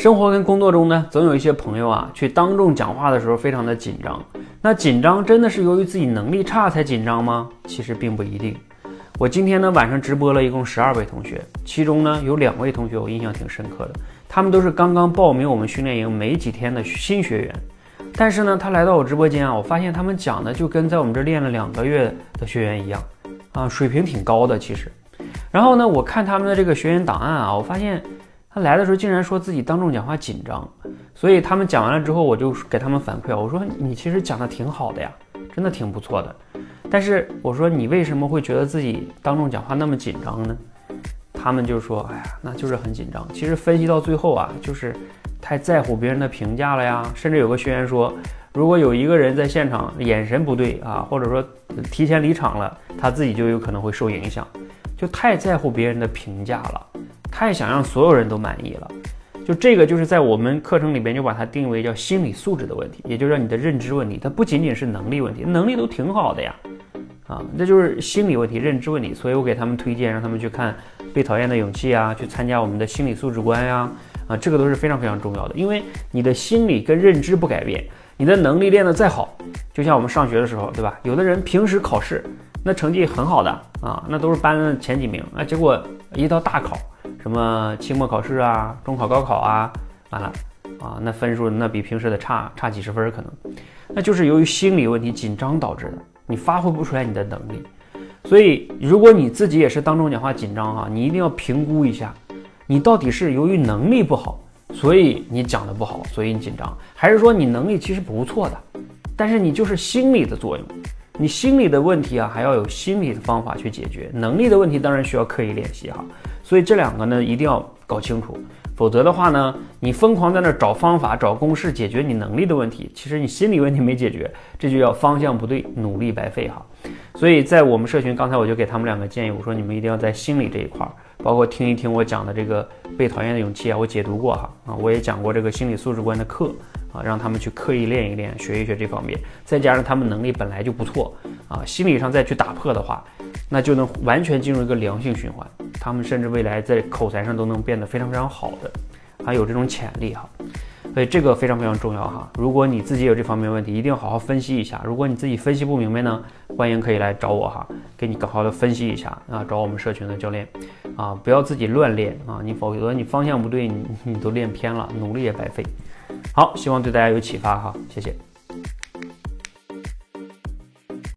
生活跟工作中呢，总有一些朋友啊，去当众讲话的时候非常的紧张。那紧张真的是由于自己能力差才紧张吗？其实并不一定。我今天呢晚上直播了一共十二位同学，其中呢有两位同学我印象挺深刻的，他们都是刚刚报名我们训练营没几天的新学员。但是呢，他来到我直播间啊，我发现他们讲的就跟在我们这练了两个月的学员一样，啊，水平挺高的其实。然后呢，我看他们的这个学员档案啊，我发现他来的时候竟然说自己当众讲话紧张，所以他们讲完了之后，我就给他们反馈，我说你其实讲的挺好的呀，真的挺不错的。但是我说你为什么会觉得自己当众讲话那么紧张呢？他们就说，哎呀，那就是很紧张。其实分析到最后啊，就是太在乎别人的评价了呀。甚至有个学员说，如果有一个人在现场眼神不对啊，或者说提前离场了，他自己就有可能会受影响。就太在乎别人的评价了，太想让所有人都满意了。就这个，就是在我们课程里边就把它定为叫心理素质的问题，也就是你的认知问题。它不仅仅是能力问题，能力都挺好的呀，啊，那就是心理问题、认知问题。所以我给他们推荐，让他们去看《被讨厌的勇气》啊，去参加我们的心理素质观呀，啊，这个都是非常非常重要的。因为你的心理跟认知不改变，你的能力练得再好，就像我们上学的时候，对吧？有的人平时考试。那成绩很好的啊，那都是班的前几名啊。结果一到大考，什么期末考试啊、中考、高考啊，完了啊，那分数那比平时的差差几十分可能，那就是由于心理问题紧张导致的，你发挥不出来你的能力。所以如果你自己也是当众讲话紧张哈，你一定要评估一下，你到底是由于能力不好，所以你讲的不好，所以你紧张，还是说你能力其实不错的，但是你就是心理的作用。你心理的问题啊，还要有心理的方法去解决；能力的问题当然需要刻意练习哈。所以这两个呢，一定要搞清楚，否则的话呢，你疯狂在那找方法、找公式解决你能力的问题，其实你心理问题没解决，这就叫方向不对，努力白费哈。所以在我们社群，刚才我就给他们两个建议，我说你们一定要在心理这一块儿，包括听一听我讲的这个被讨厌的勇气啊，我解读过哈啊，我也讲过这个心理素质观的课。啊，让他们去刻意练一练，学一学这方面，再加上他们能力本来就不错，啊，心理上再去打破的话，那就能完全进入一个良性循环。他们甚至未来在口才上都能变得非常非常好的，还有这种潜力哈。所以这个非常非常重要哈。如果你自己有这方面问题，一定要好好分析一下。如果你自己分析不明白呢，欢迎可以来找我哈，给你更好的分析一下啊，找我们社群的教练啊，不要自己乱练啊，你否则你方向不对，你你都练偏了，努力也白费。好，希望对大家有启发哈，谢谢。